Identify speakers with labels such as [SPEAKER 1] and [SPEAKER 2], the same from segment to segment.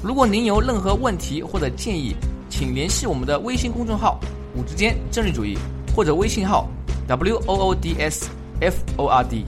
[SPEAKER 1] 如果您有任何问题或者建议，请联系我们的微信公众号“五之间政治主义”或者微信号 “w o o d s f o r d”。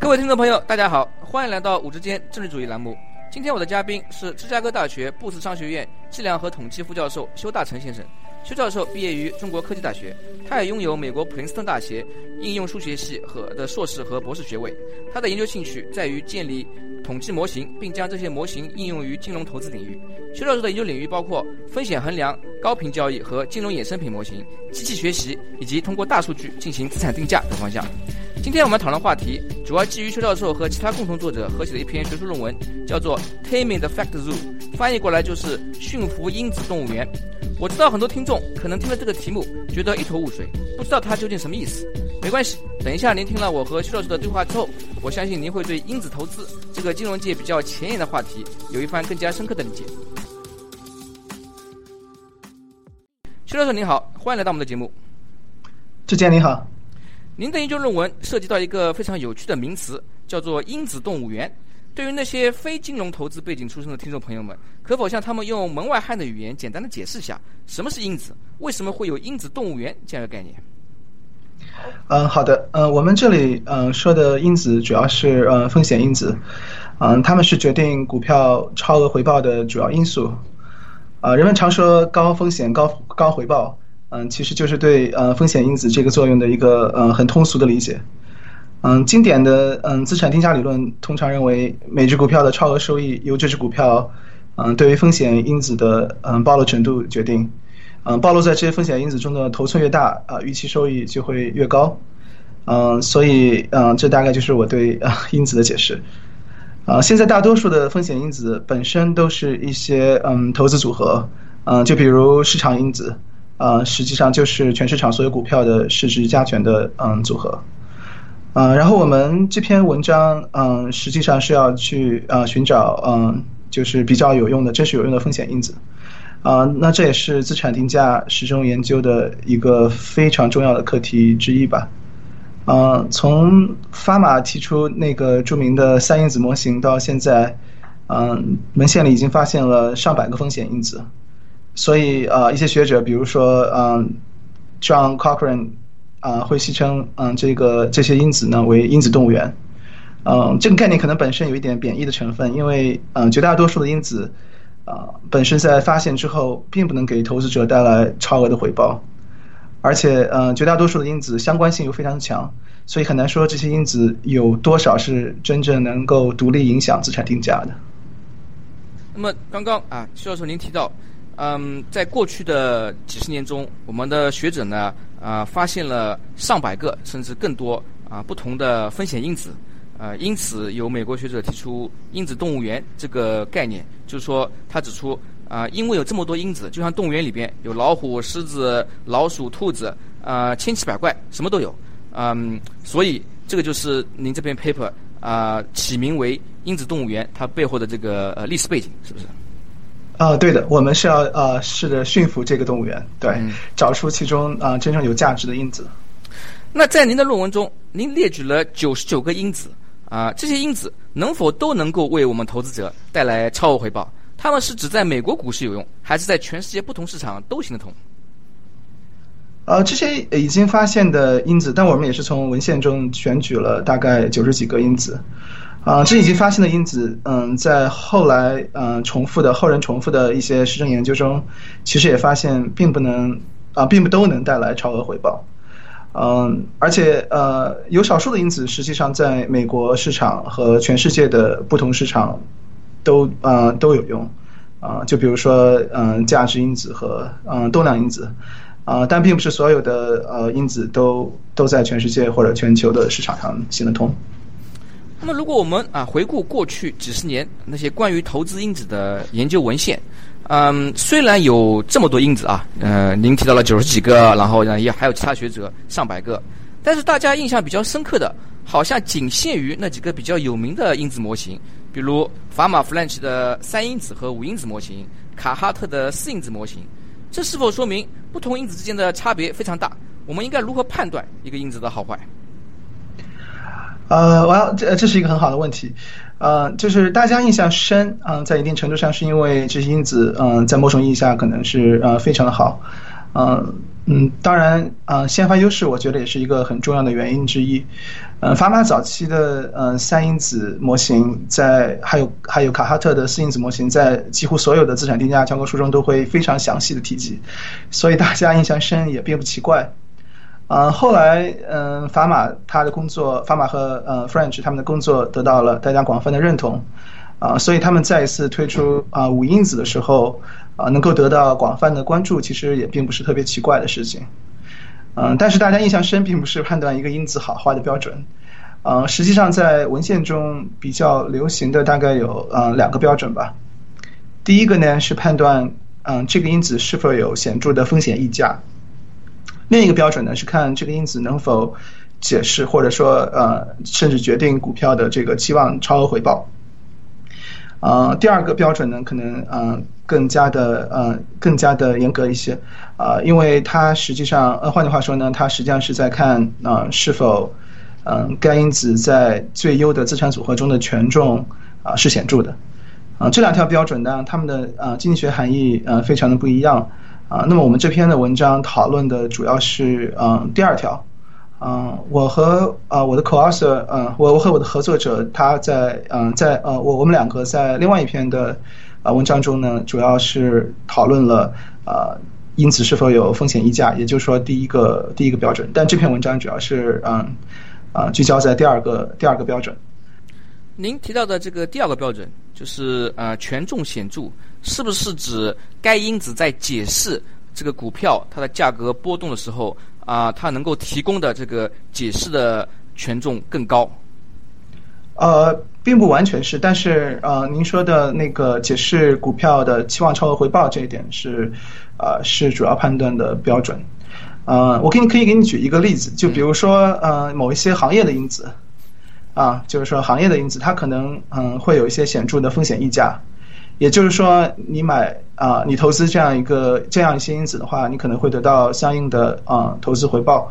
[SPEAKER 1] 各位听众朋友，大家好，欢迎来到“五之间政治主义”栏目。今天我的嘉宾是芝加哥大学布斯商学院计量和统计副教授修大成先生。邱教授毕业于中国科技大学，他也拥有美国普林斯顿大学应用数学系和的硕士和博士学位。他的研究兴趣在于建立统计模型，并将这些模型应用于金融投资领域。邱教授的研究领域包括风险衡量、高频交易和金融衍生品模型、机器学习以及通过大数据进行资产定价等方向。今天我们讨论话题主要基于邱教授和其他共同作者合写的一篇学术论文，叫做《Taming the Fact Zoo》，翻译过来就是“驯服因子动物园”。我知道很多听众可能听了这个题目觉得一头雾水，不知道它究竟什么意思。没关系，等一下您听了我和徐老师的对话之后，我相信您会对因子投资这个金融界比较前沿的话题有一番更加深刻的理解。徐老师您好，欢迎来到我们的节目。
[SPEAKER 2] 志坚您好，
[SPEAKER 1] 您的研究论文涉及到一个非常有趣的名词，叫做因子动物园。对于那些非金融投资背景出身的听众朋友们，可否向他们用门外汉的语言简单的解释一下，什么是因子？为什么会有因子动物园这样一个概念？
[SPEAKER 2] 嗯，好的，嗯，我们这里嗯说的因子主要是嗯风险因子，嗯，他们是决定股票超额回报的主要因素。啊，人们常说高风险高高回报，嗯，其实就是对呃风险因子这个作用的一个呃很通俗的理解。嗯，经典的嗯资产定价理论通常认为，每只股票的超额收益由这只股票嗯对于风险因子的嗯暴露程度决定。嗯，暴露在这些风险因子中的头寸越大啊，预期收益就会越高。嗯，所以嗯这大概就是我对啊因子的解释。啊，现在大多数的风险因子本身都是一些嗯投资组合，嗯就比如市场因子，啊实际上就是全市场所有股票的市值加权的嗯组合。啊，然后我们这篇文章，嗯，实际上是要去啊寻找，嗯，就是比较有用的、真实有用的风险因子，啊，那这也是资产定价始终研究的一个非常重要的课题之一吧。啊，从法马提出那个著名的三因子模型到现在，嗯，文献里已经发现了上百个风险因子，所以啊，一些学者，比如说，嗯，John Cochrane。啊，会戏称嗯这个这些因子呢为因子动物园，嗯，这个概念可能本身有一点贬义的成分，因为嗯绝大多数的因子啊本身在发现之后并不能给投资者带来超额的回报，而且嗯绝大多数的因子相关性又非常强，所以很难说这些因子有多少是真正能够独立影响资产定价的。
[SPEAKER 1] 那么刚刚啊，徐教授您提到，嗯，在过去的几十年中，我们的学者呢。啊，发现了上百个甚至更多啊不同的风险因子，啊，因此有美国学者提出“因子动物园”这个概念，就是说他指出啊，因为有这么多因子，就像动物园里边有老虎、狮子、老鼠、兔子，啊，千奇百怪，什么都有，嗯，所以这个就是您这篇 paper 啊起名为“因子动物园”它背后的这个呃历史背景，是不是？
[SPEAKER 2] 啊，对的，我们是要呃试着驯服这个动物园，对，找出其中啊真正有价值的因子。
[SPEAKER 1] 那在您的论文中，您列举了九十九个因子啊，这些因子能否都能够为我们投资者带来超额回报？他们是指在美国股市有用，还是在全世界不同市场都行得通？
[SPEAKER 2] 呃，这些已经发现的因子，但我们也是从文献中选取了大概九十几个因子。啊，这已经发现的因子，嗯，在后来嗯重复的后人重复的一些实证研究中，其实也发现并不能啊，并不都能带来超额回报。嗯，而且呃，有少数的因子实际上在美国市场和全世界的不同市场都啊都有用啊，就比如说嗯价值因子和嗯动量因子啊，但并不是所有的呃因子都都在全世界或者全球的市场上行得通。
[SPEAKER 1] 那么，如果我们啊回顾过去几十年那些关于投资因子的研究文献，嗯，虽然有这么多因子啊，呃，您提到了九十几个，然后呢也还有其他学者上百个，但是大家印象比较深刻的，好像仅限于那几个比较有名的因子模型，比如法马弗兰奇的三因子和五因子模型，卡哈特的四因子模型。这是否说明不同因子之间的差别非常大？我们应该如何判断一个因子的好坏？
[SPEAKER 2] 呃，我要这这是一个很好的问题，呃，就是大家印象深，嗯，在一定程度上是因为这些因子，嗯，在某种意义下可能是呃非常的好，嗯嗯，当然，呃，先发优势我觉得也是一个很重要的原因之一，嗯，法马早期的呃三因子模型在还有还有卡哈特的四因子模型在几乎所有的资产定价教科书中都会非常详细的提及，所以大家印象深也并不奇怪。呃，后来，嗯，法马他的工作，法马和呃 French 他们的工作得到了大家广泛的认同，啊，所以他们再一次推出啊五因子的时候，啊，能够得到广泛的关注，其实也并不是特别奇怪的事情，嗯，但是大家印象深，并不是判断一个因子好坏的标准，呃，实际上在文献中比较流行的大概有呃两个标准吧，第一个呢是判断，嗯，这个因子是否有显著的风险溢价。另一个标准呢是看这个因子能否解释或者说呃甚至决定股票的这个期望超额回报。呃，第二个标准呢可能呃更加的呃更加的严格一些啊，因为它实际上呃换句话说呢，它实际上是在看啊是否嗯该因子在最优的资产组合中的权重啊是显著的啊这两条标准呢，它们的呃经济学含义呃非常的不一样。啊，那么我们这篇的文章讨论的主要是嗯第二条，嗯，我和啊我的 co-author，嗯，我我和我的合作者他在嗯在呃我我们两个在另外一篇的啊文章中呢，主要是讨论了啊因此是否有风险溢价，也就是说第一个第一个标准，但这篇文章主要是嗯啊聚焦在第二个第二个标准。
[SPEAKER 1] 您提到的这个第二个标准就是呃权重显著，是不是指该因子在解释这个股票它的价格波动的时候啊，它能够提供的这个解释的权重更高？
[SPEAKER 2] 呃，并不完全是，但是呃，您说的那个解释股票的期望超额回报这一点是呃是主要判断的标准。呃，我给你可以给你举一个例子，就比如说呃某一些行业的因子。啊，就是说行业的因子，它可能嗯会有一些显著的风险溢价，也就是说你买啊，你投资这样一个这样一些因子的话，你可能会得到相应的啊投资回报，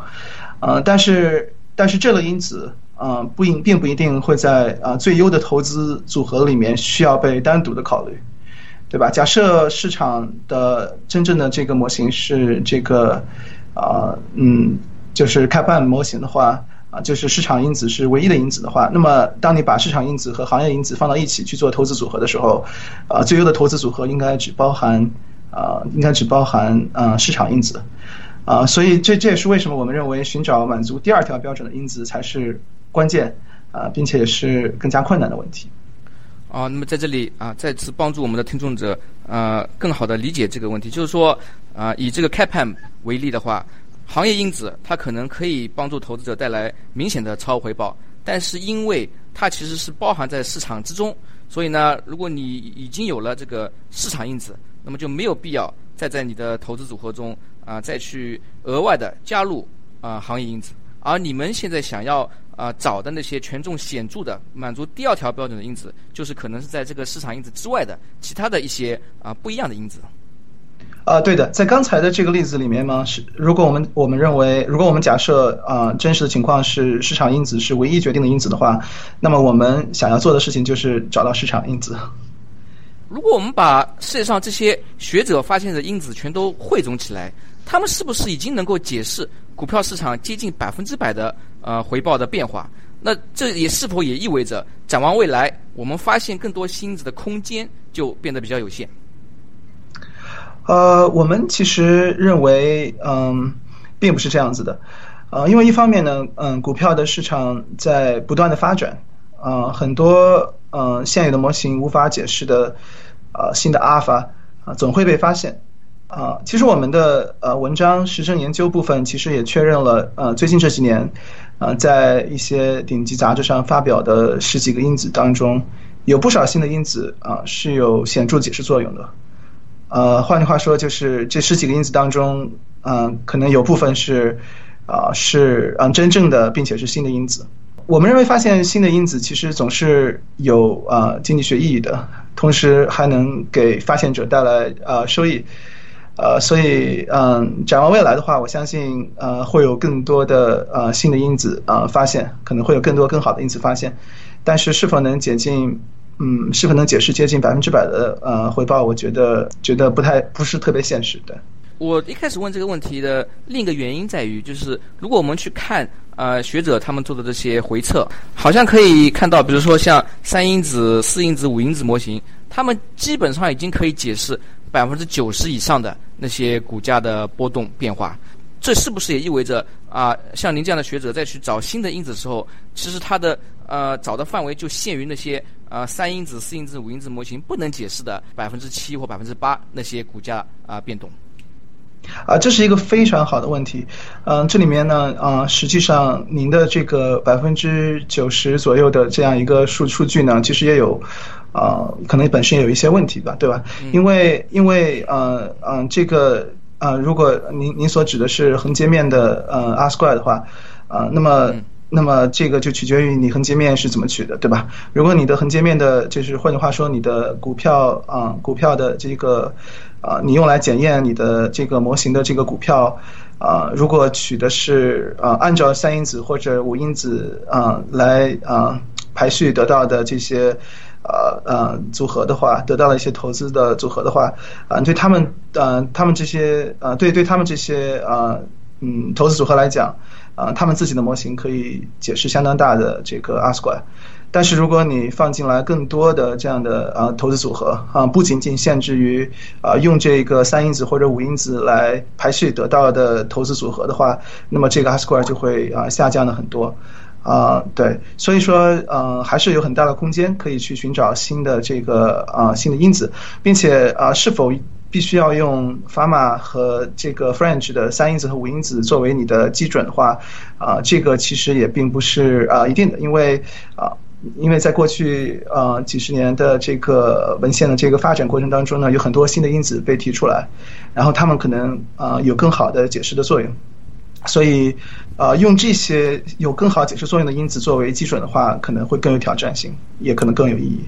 [SPEAKER 2] 呃，但是但是这个因子啊不一并不一定会在啊最优的投资组合里面需要被单独的考虑，对吧？假设市场的真正的这个模型是这个啊嗯就是开半模型的话。就是市场因子是唯一的因子的话，那么当你把市场因子和行业因子放到一起去做投资组合的时候，啊，最优的投资组合应该只包含啊，应该只包含啊市场因子，啊，所以这这也是为什么我们认为寻找满足第二条标准的因子才是关键啊，并且也是更加困难的问题。
[SPEAKER 1] 啊，那么在这里啊，再次帮助我们的听众者啊，更好的理解这个问题，就是说啊，以这个 CAPM 为例的话。行业因子它可能可以帮助投资者带来明显的超额回报，但是因为它其实是包含在市场之中，所以呢，如果你已经有了这个市场因子，那么就没有必要再在你的投资组合中啊再去额外的加入啊行业因子。而你们现在想要啊找的那些权重显著的、满足第二条标准的因子，就是可能是在这个市场因子之外的其他的一些啊不一样的因子。
[SPEAKER 2] 啊，对的，在刚才的这个例子里面呢，是如果我们我们认为，如果我们假设啊，真实的情况是市场因子是唯一决定的因子的话，那么我们想要做的事情就是找到市场因子。
[SPEAKER 1] 如果我们把世界上这些学者发现的因子全都汇总起来，他们是不是已经能够解释股票市场接近百分之百的呃回报的变化？那这也是否也意味着展望未来，我们发现更多新子的空间就变得比较有限？
[SPEAKER 2] 呃，我们其实认为，嗯，并不是这样子的，呃，因为一方面呢，嗯，股票的市场在不断的发展，呃，很多呃现有的模型无法解释的，呃，新的阿尔法啊总会被发现，啊，其实我们的呃文章实证研究部分其实也确认了，呃，最近这几年，呃，在一些顶级杂志上发表的十几个因子当中，有不少新的因子啊是有显著解释作用的。呃，换句话说，就是这十几个因子当中，嗯，可能有部分是啊是嗯真正的，并且是新的因子。我们认为发现新的因子其实总是有啊经济学意义的，同时还能给发现者带来啊收益。呃，所以嗯，展望未来的话，我相信呃会有更多的呃新的因子啊发现，可能会有更多更好的因子发现，但是是否能解禁，嗯，是否能解释接近百分之百的呃回报，我觉得觉得不太不是特别现实的。
[SPEAKER 1] 我一开始问这个问题的另一个原因在于，就是如果我们去看呃学者他们做的这些回测，好像可以看到，比如说像三因子、四因子、五因子模型，他们基本上已经可以解释。百分之九十以上的那些股价的波动变化，这是不是也意味着啊，像您这样的学者在去找新的因子的时候，其实他的呃找的范围就限于那些呃三因子、四因子、五因子模型不能解释的百分之七或百分之八那些股价啊变动？
[SPEAKER 2] 啊，这是一个非常好的问题。嗯，这里面呢，啊，实际上您的这个百分之九十左右的这样一个数数据呢，其实也有。啊，可能本身有一些问题吧，对吧？因为因为呃嗯，这个呃，如果您您所指的是横截面的呃 R square 的话，啊，那么那么这个就取决于你横截面是怎么取的，对吧？如果你的横截面的，就是换句话说，你的股票啊，股票的这个啊，你用来检验你的这个模型的这个股票啊，如果取的是啊，按照三因子或者五因子啊来啊排序得到的这些。呃呃，组合的话，得到了一些投资的组合的话，啊，对他们呃，他们这些呃，对对他们这些呃，嗯，投资组合来讲，啊，他们自己的模型可以解释相当大的这个 R square，但是如果你放进来更多的这样的啊投资组合啊，不仅仅限制于啊用这个三因子或者五因子来排序得到的投资组合的话，那么这个 R square 就会啊下降了很多。啊，对，所以说，呃，还是有很大的空间可以去寻找新的这个啊新的因子，并且啊，是否必须要用 Fama 和这个 French 的三因子和五因子作为你的基准的话，啊，这个其实也并不是啊一定的，因为啊，因为在过去啊几十年的这个文献的这个发展过程当中呢，有很多新的因子被提出来，然后他们可能啊有更好的解释的作用。所以，呃，用这些有更好解释作用的因子作为基准的话，可能会更有挑战性，也可能更有意义。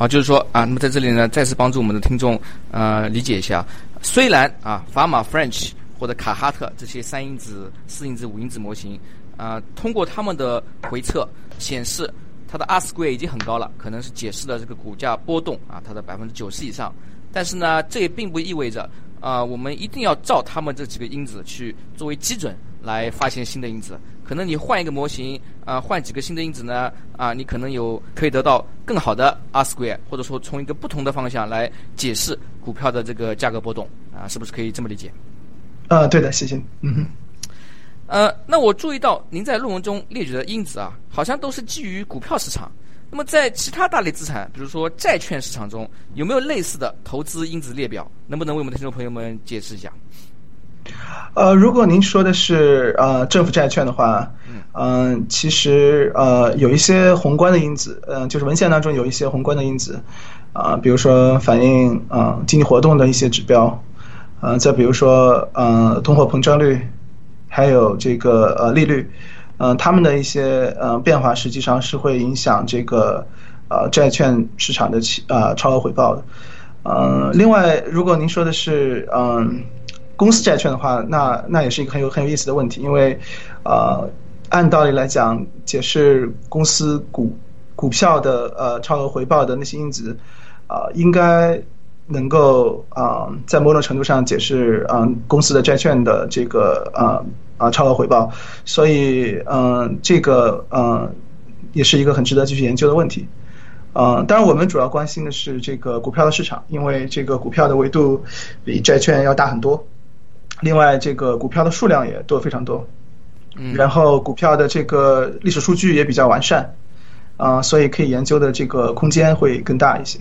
[SPEAKER 1] 啊，就是说啊，那么在这里呢，再次帮助我们的听众呃理解一下，虽然啊，法玛 French 或者卡哈特这些三因子、四因子、五因子模型啊，通过他们的回测显示，它的 R square 已经很高了，可能是解释了这个股价波动啊，它的百分之九十以上。但是呢，这也并不意味着。啊，我们一定要照他们这几个因子去作为基准来发现新的因子。可能你换一个模型，啊，换几个新的因子呢？啊，你可能有可以得到更好的 R square，或者说从一个不同的方向来解释股票的这个价格波动。啊，是不是可以这么理解？
[SPEAKER 2] 呃，对的，谢谢。嗯哼。
[SPEAKER 1] 呃，那我注意到您在论文中列举的因子啊，好像都是基于股票市场。那么在其他大类资产，比如说债券市场中，有没有类似的投资因子列表？能不能为我们的听众朋友们解释一下？
[SPEAKER 2] 呃，如果您说的是呃政府债券的话，嗯，其实呃有一些宏观的因子，嗯，就是文献当中有一些宏观的因子，啊，比如说反映啊经济活动的一些指标，嗯，再比如说呃通货膨胀率，还有这个呃利率。嗯，他们的一些呃变化实际上是会影响这个呃债券市场的起呃超额回报的。嗯，另外，如果您说的是嗯公司债券的话，那那也是一个很有很有意思的问题，因为呃按道理来讲，解释公司股股票的呃超额回报的那些因子啊，应该能够啊在某种程度上解释嗯公司的债券的这个啊。啊，超额回报，所以嗯，这个嗯，也是一个很值得继续研究的问题。嗯，当然我们主要关心的是这个股票的市场，因为这个股票的维度比债券要大很多。另外，这个股票的数量也多非常多。
[SPEAKER 1] 嗯。
[SPEAKER 2] 然后，股票的这个历史数据也比较完善，啊，所以可以研究的这个空间会更大一些。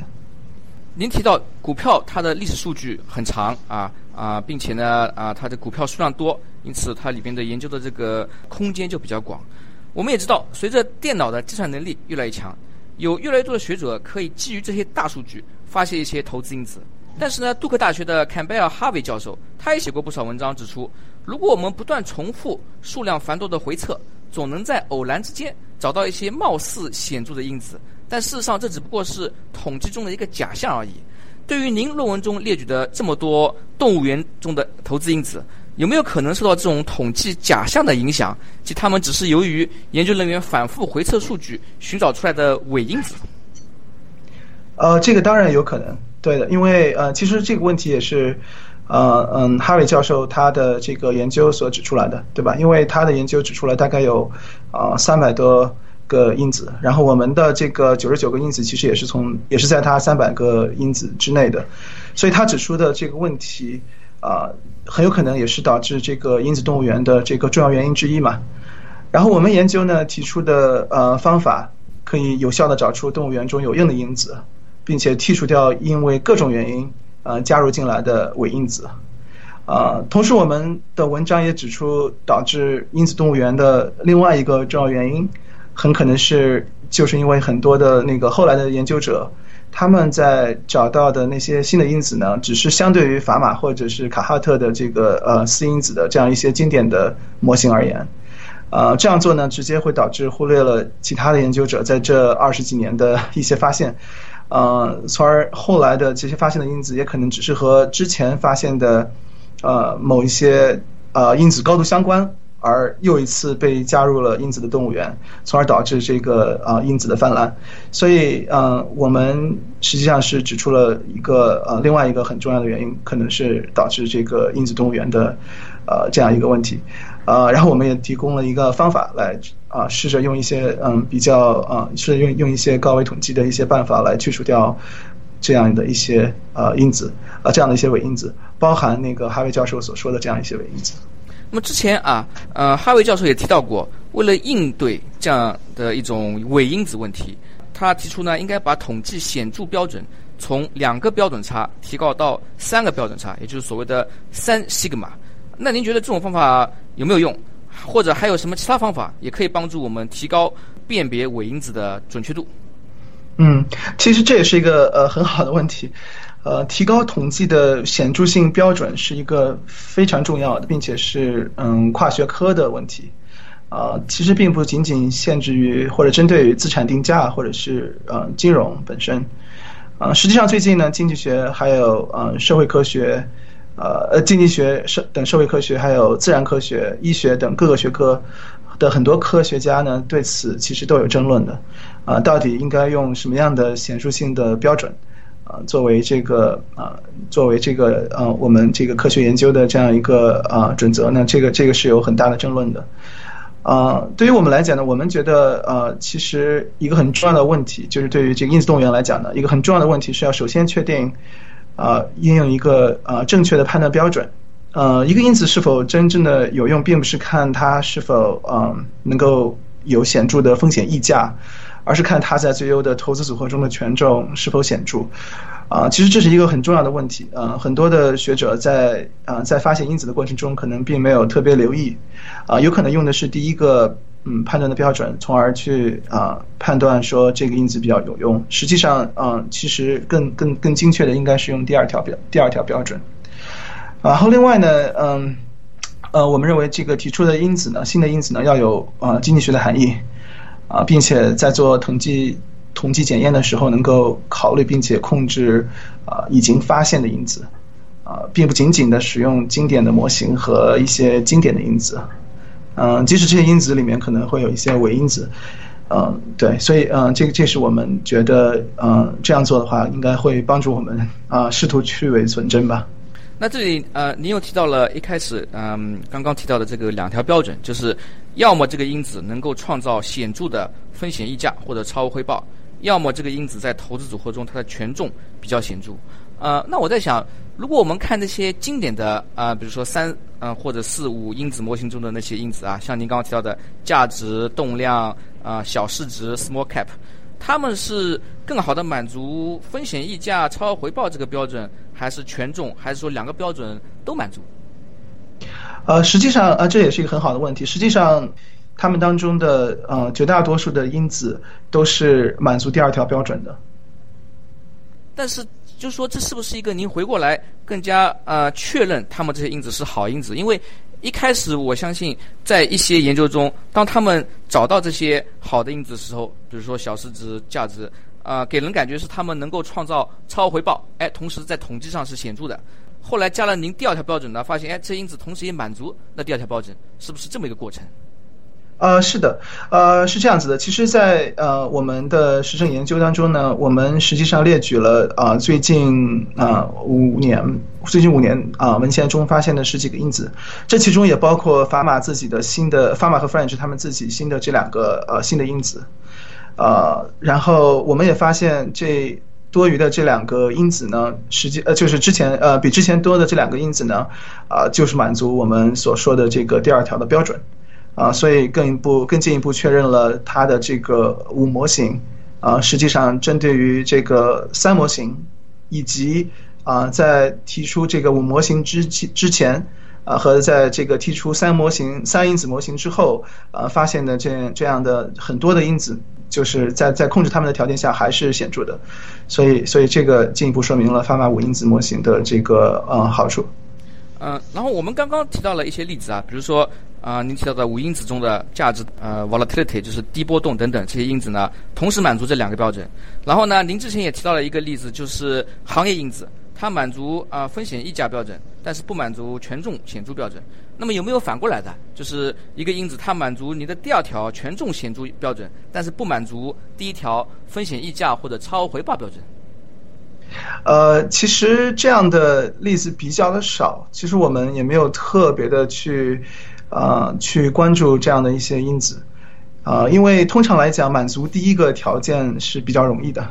[SPEAKER 1] 您提到股票它的历史数据很长啊。啊，并且呢啊，它的股票数量多，因此它里边的研究的这个空间就比较广。我们也知道，随着电脑的计算能力越来越强，有越来越多的学者可以基于这些大数据发现一些投资因子。但是呢，杜克大学的坎贝尔·哈维教授他也写过不少文章，指出，如果我们不断重复数量繁多的回测，总能在偶然之间找到一些貌似显著的因子，但事实上这只不过是统计中的一个假象而已。对于您论文中列举的这么多动物园中的投资因子，有没有可能受到这种统计假象的影响？即他们只是由于研究人员反复回测数据寻找出来的伪因子？
[SPEAKER 2] 呃，这个当然有可能，对的，因为呃，其实这个问题也是，呃嗯，哈维教授他的这个研究所指出来的，对吧？因为他的研究指出了大概有啊三百多。个因子，然后我们的这个九十九个因子其实也是从也是在它三百个因子之内的，所以他指出的这个问题啊，很有可能也是导致这个因子动物园的这个重要原因之一嘛。然后我们研究呢提出的呃方法，可以有效的找出动物园中有用的因子，并且剔除掉因为各种原因呃加入进来的伪因子。啊，同时我们的文章也指出导致因子动物园的另外一个重要原因。很可能是就是因为很多的那个后来的研究者，他们在找到的那些新的因子呢，只是相对于法码或者是卡哈特的这个呃四因子的这样一些经典的模型而言，呃这样做呢，直接会导致忽略了其他的研究者在这二十几年的一些发现，呃，从而后来的这些发现的因子也可能只是和之前发现的呃某一些呃因子高度相关。而又一次被加入了因子的动物园，从而导致这个啊因子的泛滥。所以，嗯，我们实际上是指出了一个呃另外一个很重要的原因，可能是导致这个因子动物园的呃这样一个问题。呃，然后我们也提供了一个方法来啊试着用一些嗯比较啊试着用用一些高维统计的一些办法来去除掉这样的一些呃因子啊这样的一些伪因子，包含那个哈维教授所说的这样一些伪因子。
[SPEAKER 1] 那么之前啊，呃，哈维教授也提到过，为了应对这样的一种伪因子问题，他提出呢，应该把统计显著标准从两个标准差提高到三个标准差，也就是所谓的三西格玛。那您觉得这种方法有没有用？或者还有什么其他方法也可以帮助我们提高辨别伪因子的准确度？
[SPEAKER 2] 嗯，其实这也是一个呃很好的问题。呃，提高统计的显著性标准是一个非常重要的，并且是嗯跨学科的问题。啊，其实并不仅仅限制于或者针对于资产定价或者是呃金融本身。啊，实际上最近呢，经济学还有呃社会科学，呃呃经济学社等社会科学，还有自然科学、医学等各个学科的很多科学家呢，对此其实都有争论的。啊，到底应该用什么样的显著性的标准？啊，作为这个啊，作为这个呃，我们这个科学研究的这样一个啊准则呢，这个这个是有很大的争论的。啊，对于我们来讲呢，我们觉得呃，其实一个很重要的问题，就是对于这个因子动员来讲呢，一个很重要的问题是要首先确定啊，应用一个啊正确的判断标准。呃，一个因子是否真正的有用，并不是看它是否啊能够有显著的风险溢价。而是看它在最优的投资组合中的权重是否显著，啊，其实这是一个很重要的问题，呃，很多的学者在啊在发现因子的过程中可能并没有特别留意，啊，有可能用的是第一个嗯判断的标准，从而去啊判断说这个因子比较有用，实际上嗯其实更更更精确的应该是用第二条标第二条标准，然后另外呢，嗯，呃，我们认为这个提出的因子呢，新的因子呢要有啊经济学的含义。啊，并且在做统计统计检验的时候，能够考虑并且控制啊已经发现的因子，啊，并不仅仅的使用经典的模型和一些经典的因子，嗯，即使这些因子里面可能会有一些伪因子，嗯，对，所以嗯，这个这是我们觉得嗯这样做的话，应该会帮助我们啊试图去伪存真吧。
[SPEAKER 1] 那这里呃，您又提到了一开始嗯刚刚提到的这个两条标准，就是要么这个因子能够创造显著的风险溢价或者超额回报，要么这个因子在投资组合中它的权重比较显著。呃，那我在想，如果我们看那些经典的啊，比如说三呃或者四五因子模型中的那些因子啊，像您刚刚提到的价值、动量啊、小市值 （small cap），他们是更好的满足风险溢价、超额回报这个标准，还是权重，还是说两个标准都满足？
[SPEAKER 2] 呃，实际上啊，这也是一个很好的问题。实际上，他们当中的呃绝大多数的因子都是满足第二条标准的。
[SPEAKER 1] 但是，就是说这是不是一个您回过来更加呃确认他们这些因子是好因子？因为一开始我相信，在一些研究中，当他们找到这些好的因子的时候，比如说小市值、价值，啊，给人感觉是他们能够创造超额回报，哎，同时在统计上是显著的。后来加了您第二条标准呢，发现哎，这因子同时也满足那第二条标准，是不是这么一个过程？
[SPEAKER 2] 呃，是的，呃，是这样子的。其实，在呃我们的实证研究当中呢，我们实际上列举了啊最近啊五年，最近五年啊文献中发现的十几个因子，这其中也包括法马自己的新的法马和 French 他们自己新的这两个呃新的因子，呃，然后我们也发现这。多余的这两个因子呢，实际呃就是之前呃比之前多的这两个因子呢，啊就是满足我们所说的这个第二条的标准，啊所以更一步更进一步确认了它的这个五模型，啊实际上针对于这个三模型，以及啊在提出这个五模型之之前，啊和在这个提出三模型三因子模型之后，啊发现的这这样的很多的因子。就是在在控制它们的条件下还是显著的，所以所以这个进一步说明了发马五因子模型的这个呃好处。
[SPEAKER 1] 嗯，然后我们刚刚提到了一些例子啊，比如说啊，您提到的五因子中的价值呃 volatility 就是低波动等等这些因子呢，同时满足这两个标准。然后呢，您之前也提到了一个例子，就是行业因子。它满足啊风险溢价标准，但是不满足权重显著标准。那么有没有反过来的？就是一个因子它满足你的第二条权重显著标准，但是不满足第一条风险溢价或者超额回报标准？
[SPEAKER 2] 呃，其实这样的例子比较的少。其实我们也没有特别的去呃去关注这样的一些因子呃，因为通常来讲，满足第一个条件是比较容易的。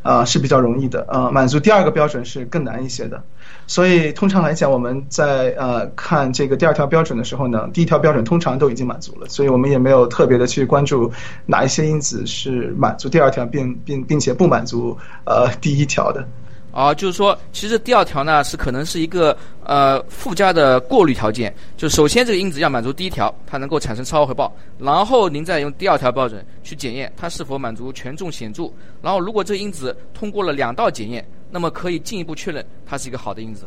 [SPEAKER 2] 啊，是比较容易的，呃，满足第二个标准是更难一些的，所以通常来讲，我们在呃看这个第二条标准的时候呢，第一条标准通常都已经满足了，所以我们也没有特别的去关注哪一些因子是满足第二条并并并且不满足呃第一条的。
[SPEAKER 1] 啊，就是说，其实第二条呢是可能是一个呃附加的过滤条件，就首先这个因子要满足第一条，它能够产生超额回报，然后您再用第二条标准去检验它是否满足权重显著，然后如果这个因子通过了两道检验，那么可以进一步确认它是一个好的因子。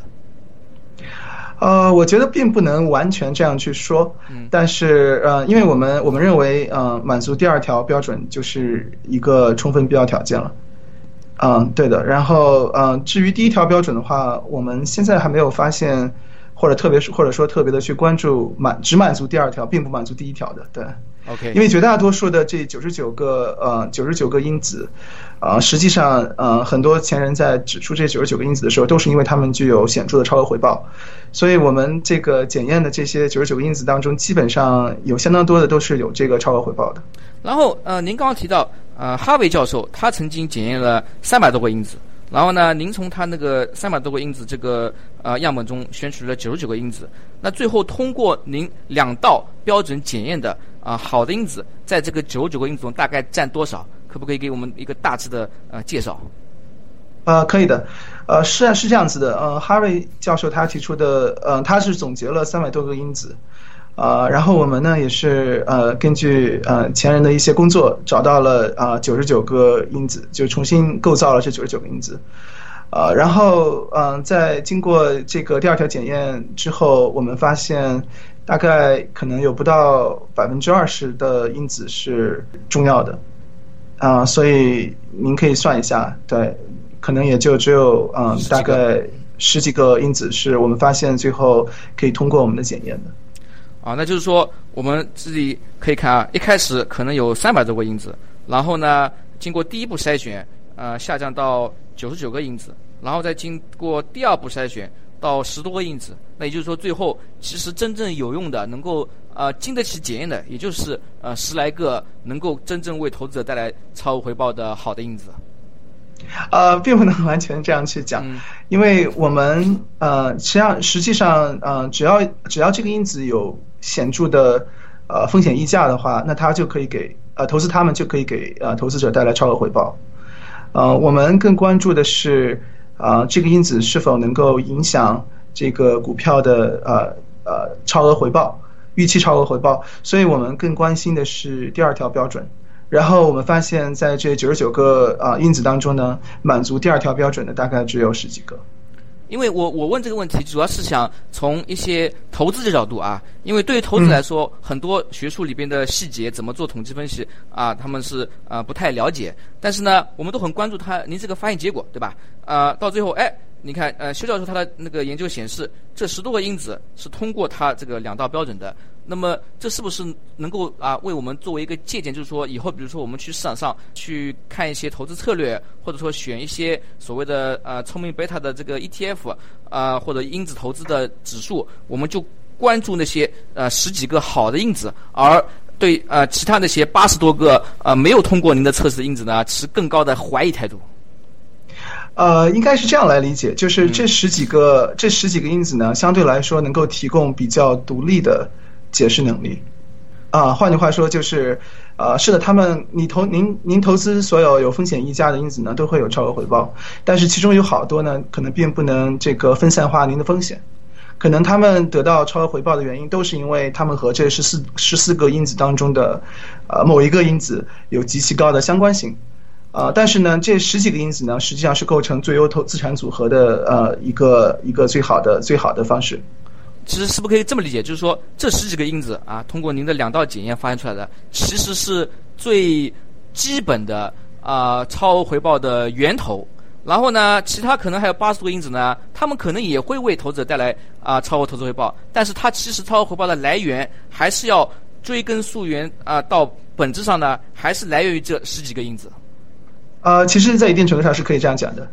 [SPEAKER 2] 呃，我觉得并不能完全这样去说，嗯但是呃，因为我们我们认为呃满足第二条标准就是一个充分必要条件了。嗯，对的。然后，呃，至于第一条标准的话，我们现在还没有发现，或者特别是或者说特别的去关注满只满足第二条，并不满足第一条的。对
[SPEAKER 1] ，OK。
[SPEAKER 2] 因为绝大多数的这九十九个呃九十九个因子，啊，实际上呃很多前人在指出这九十九个因子的时候，都是因为他们具有显著的超额回报，所以我们这个检验的这些九十九个因子当中，基本上有相当多的都是有这个超额回报的。
[SPEAKER 1] 然后，呃，您刚刚提到。呃，哈维教授他曾经检验了三百多个因子，然后呢，您从他那个三百多个因子这个呃样本中选取了九十九个因子，那最后通过您两道标准检验的啊好的因子，在这个九十九个因子中大概占多少？可不可以给我们一个大致的呃介绍？
[SPEAKER 2] 呃，可以的，呃，是啊是这样子的，呃，哈瑞教授他提出的，呃，他是总结了三百多个因子。呃，然后我们呢也是呃根据呃前人的一些工作找到了啊九十九个因子，就重新构造了这九十九个因子，呃，然后嗯在经过这个第二条检验之后，我们发现大概可能有不到百分之二十的因子是重要的，啊，所以您可以算一下，对，可能也就只有嗯大概十几个因子是我们发现最后可以通过我们的检验的。
[SPEAKER 1] 啊，那就是说，我们自己可以看啊，一开始可能有三百多个因子，然后呢，经过第一步筛选，呃，下降到九十九个因子，然后再经过第二步筛选到十多个因子，那也就是说，最后其实真正有用的、能够呃经得起检验的，也就是呃十来个能够真正为投资者带来超额回报的好的因子。
[SPEAKER 2] 呃，并不能完全这样去讲，因为我们呃，实际上实际上呃，只要只要这个因子有显著的呃风险溢价的话，那它就可以给呃投资他们就可以给呃投资者带来超额回报。呃，我们更关注的是啊这个因子是否能够影响这个股票的呃呃超额回报预期超额回报，所以我们更关心的是第二条标准。然后我们发现，在这九十九个啊因子当中呢，满足第二条标准的大概只有十几个。
[SPEAKER 1] 因为我我问这个问题，主要是想从一些投资的角度啊，因为对于投资来说，很多学术里边的细节怎么做统计分析啊，他们是啊不太了解。但是呢，我们都很关注他您这个发现结果，对吧？啊，到最后，哎，你看，呃，邱教授他的那个研究显示，这十多个因子是通过他这个两道标准的。那么这是不是能够啊为我们作为一个借鉴？就是说以后比如说我们去市场上去看一些投资策略，或者说选一些所谓的呃聪明贝塔的这个 ETF 啊或者因子投资的指数，我们就关注那些呃十几个好的因子，而对呃其他那些八十多个呃没有通过您的测试的因子呢持更高的怀疑态度。
[SPEAKER 2] 呃，应该是这样来理解，就是这十几个这十几个因子呢，相对来说能够提供比较独立的。解释能力，啊，换句话说就是，呃，是的，他们你投您您投资所有有风险溢价的因子呢，都会有超额回报，但是其中有好多呢，可能并不能这个分散化您的风险，可能他们得到超额回报的原因，都是因为他们和这十四十四个因子当中的，呃，某一个因子有极其高的相关性，啊，但是呢，这十几个因子呢，实际上是构成最优投资产组合的呃一个一个最好的最好的方式。
[SPEAKER 1] 其实是不是可以这么理解？就是说，这十几个因子啊，通过您的两道检验发现出来的，其实是最基本的啊超额回报的源头。然后呢，其他可能还有八十多个因子呢，他们可能也会为投资者带来啊超额投资回报。但是它其实超额回报的来源还是要追根溯源啊，到本质上呢，还是来源于这十几个因子。
[SPEAKER 2] 呃，其实，在一定程度上是可以这样讲的。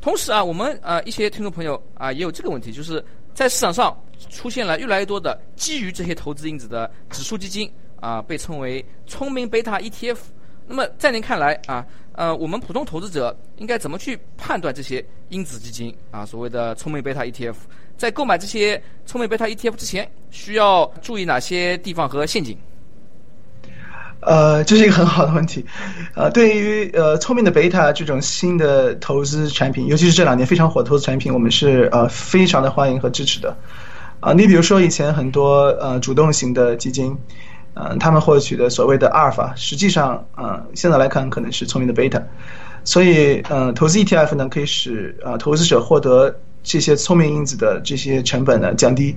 [SPEAKER 1] 同时啊，我们呃一些听众朋友啊也有这个问题，就是在市场上。出现了越来越多的基于这些投资因子的指数基金啊，被称为聪明贝塔 ETF。那么在您看来啊，呃，我们普通投资者应该怎么去判断这些因子基金啊？所谓的聪明贝塔 ETF，在购买这些聪明贝塔 ETF 之前，需要注意哪些地方和陷阱？
[SPEAKER 2] 呃，这是一个很好的问题。呃，对于呃聪明的贝塔这种新的投资产品，尤其是这两年非常火的投资产品，我们是呃非常的欢迎和支持的。啊，你比如说以前很多呃主动型的基金，嗯，他们获取的所谓的阿尔法，实际上，嗯，现在来看可能是聪明的贝塔，所以，嗯，投资 ETF 呢，可以使啊投资者获得这些聪明因子的这些成本呢降低，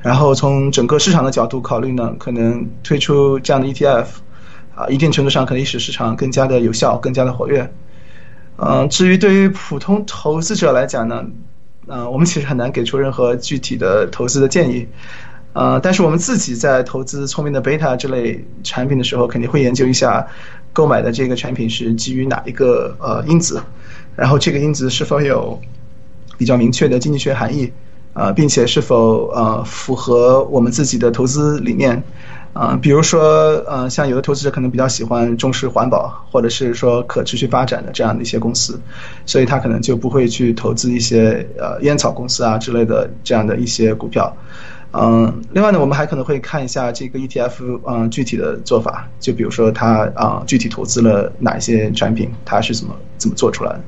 [SPEAKER 2] 然后从整个市场的角度考虑呢，可能推出这样的 ETF，啊，一定程度上可以使市场更加的有效，更加的活跃。嗯，至于对于普通投资者来讲呢？呃，我们其实很难给出任何具体的投资的建议，呃，但是我们自己在投资聪明的贝塔这类产品的时候，肯定会研究一下购买的这个产品是基于哪一个呃因子，然后这个因子是否有比较明确的经济学含义，啊，并且是否呃符合我们自己的投资理念。啊，比如说，呃，像有的投资者可能比较喜欢重视环保，或者是说可持续发展的这样的一些公司，所以他可能就不会去投资一些呃烟草公司啊之类的这样的一些股票。嗯，另外呢，我们还可能会看一下这个 ETF 嗯具体的做法，就比如说它啊具体投资了哪一些产品，它是怎么怎么做出来的。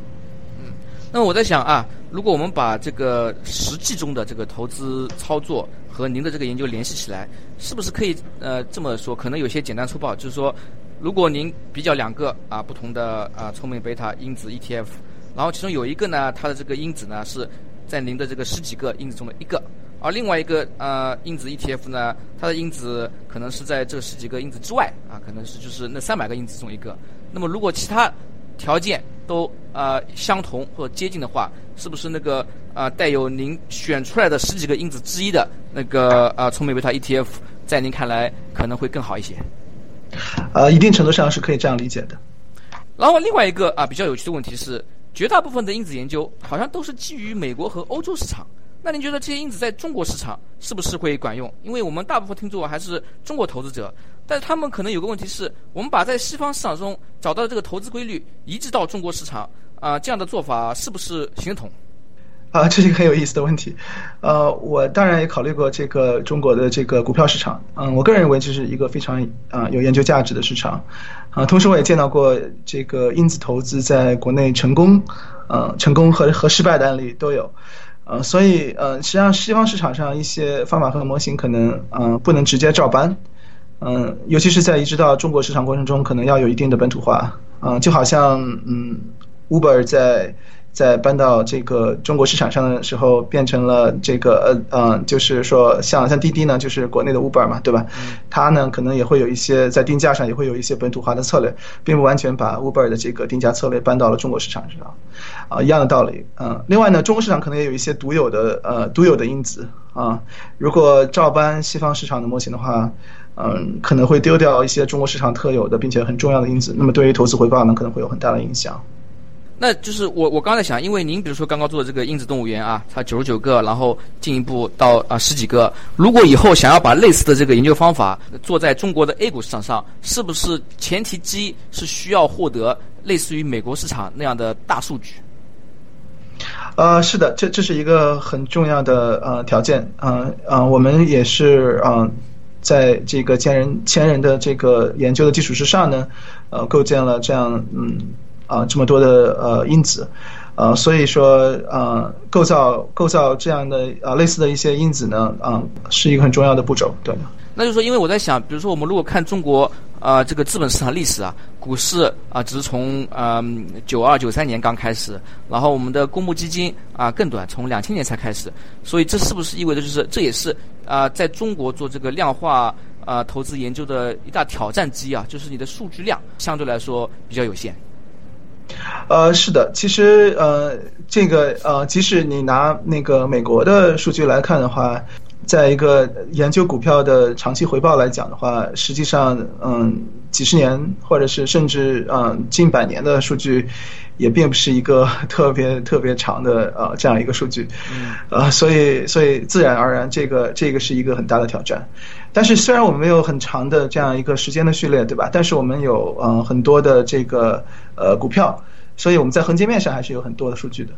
[SPEAKER 1] 嗯，那我在想啊，如果我们把这个实际中的这个投资操作。和您的这个研究联系起来，是不是可以呃这么说？可能有些简单粗暴，就是说，如果您比较两个啊不同的啊聪明贝塔因子 ETF，然后其中有一个呢，它的这个因子呢是在您的这个十几个因子中的一个，而另外一个呃因子 ETF 呢，它的因子可能是在这十几个因子之外啊，可能是就是那三百个因子中一个。那么如果其他条件都呃相同或接近的话，是不是那个啊带有您选出来的十几个因子之一的那个啊聪明贝塔 ETF，在您看来可能会更好一些？
[SPEAKER 2] 呃，一定程度上是可以这样理解的。
[SPEAKER 1] 然后另外一个啊比较有趣的问题是，绝大部分的因子研究好像都是基于美国和欧洲市场。那您觉得这些因子在中国市场是不是会管用？因为我们大部分听众还是中国投资者，但是他们可能有个问题是，我们把在西方市场中找到的这个投资规律移植到中国市场，啊，这样的做法是不是行得通？
[SPEAKER 2] 啊，这是一个很有意思的问题。呃，我当然也考虑过这个中国的这个股票市场。嗯，我个人认为这是一个非常啊有研究价值的市场。啊，同时我也见到过这个因子投资在国内成功，呃，成功和和失败的案例都有。呃，所以呃，实际上西方市场上一些方法和模型可能呃不能直接照搬。嗯，尤其是在移植到中国市场过程中，可能要有一定的本土化。嗯，就好像嗯，Uber 在。在搬到这个中国市场上的时候，变成了这个呃呃，就是说像像滴滴呢，就是国内的 Uber 嘛，对吧？它呢可能也会有一些在定价上也会有一些本土化的策略，并不完全把 Uber 的这个定价策略搬到了中国市场上，啊，一样的道理。嗯，另外呢，中国市场可能也有一些独有的呃独有的因子啊，如果照搬西方市场的模型的话，嗯，可能会丢掉一些中国市场特有的并且很重要的因子，那么对于投资回报呢，可能会有很大的影响。
[SPEAKER 1] 那就是我我刚才想，因为您比如说刚刚做的这个因子动物园啊，它九十九个，然后进一步到啊十几个。如果以后想要把类似的这个研究方法做在中国的 A 股市场上，是不是前提之一是需要获得类似于美国市场那样的大数据？
[SPEAKER 2] 呃，是的，这这是一个很重要的呃条件。嗯嗯，我们也是嗯，在这个前人前人的这个研究的基础之上呢，呃，构建了这样嗯。啊，这么多的呃因子，呃，所以说呃，构造构造这样的啊类似的一些因子呢，啊，是一个很重要的步骤，对。
[SPEAKER 1] 那就是说，因为我在想，比如说我们如果看中国啊这个资本市场历史啊，股市啊只是从嗯九二九三年刚开始，然后我们的公募基金啊更短，从两千年才开始，所以这是不是意味着就是这也是啊在中国做这个量化啊投资研究的一大挑战之一啊，就是你的数据量相对来说比较有限。
[SPEAKER 2] 呃，是的，其实呃，这个呃，即使你拿那个美国的数据来看的话，在一个研究股票的长期回报来讲的话，实际上嗯，几十年或者是甚至嗯近百年的数据，也并不是一个 特别特别长的呃这样一个数据，呃，所以所以自然而然，这个这个是一个很大的挑战。但是虽然我们没有很长的这样一个时间的序列，对吧？但是我们有嗯很多的这个呃股票。所以我们在横截面上还是有很多的数据的，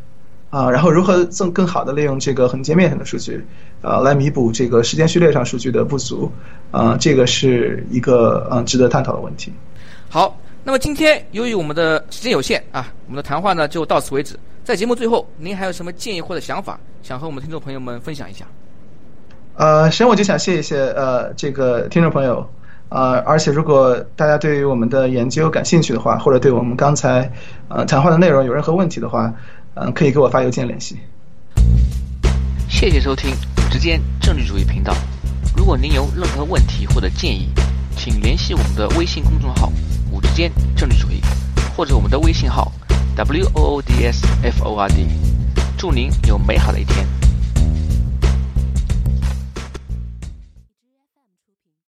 [SPEAKER 2] 啊，然后如何更更好的利用这个横截面上的数据，啊，来弥补这个时间序列上数据的不足，啊，这个是一个嗯值得探讨的问题。
[SPEAKER 1] 好，那么今天由于我们的时间有限啊，我们的谈话呢就到此为止。在节目最后，您还有什么建议或者想法，想和我们听众朋友们分享一下？
[SPEAKER 2] 呃，首先我就想谢一谢呃这个听众朋友。呃，而且如果大家对于我们的研究感兴趣的话，或者对我们刚才呃谈话的内容有任何问题的话，嗯，可以给我发邮件联系。
[SPEAKER 1] 谢谢收听五之间政治主义频道。如果您有任何问题或者建议，请联系我们的微信公众号“五时间政治主义”，或者我们的微信号 “w o o d s f o r d”。祝您有美好的一天。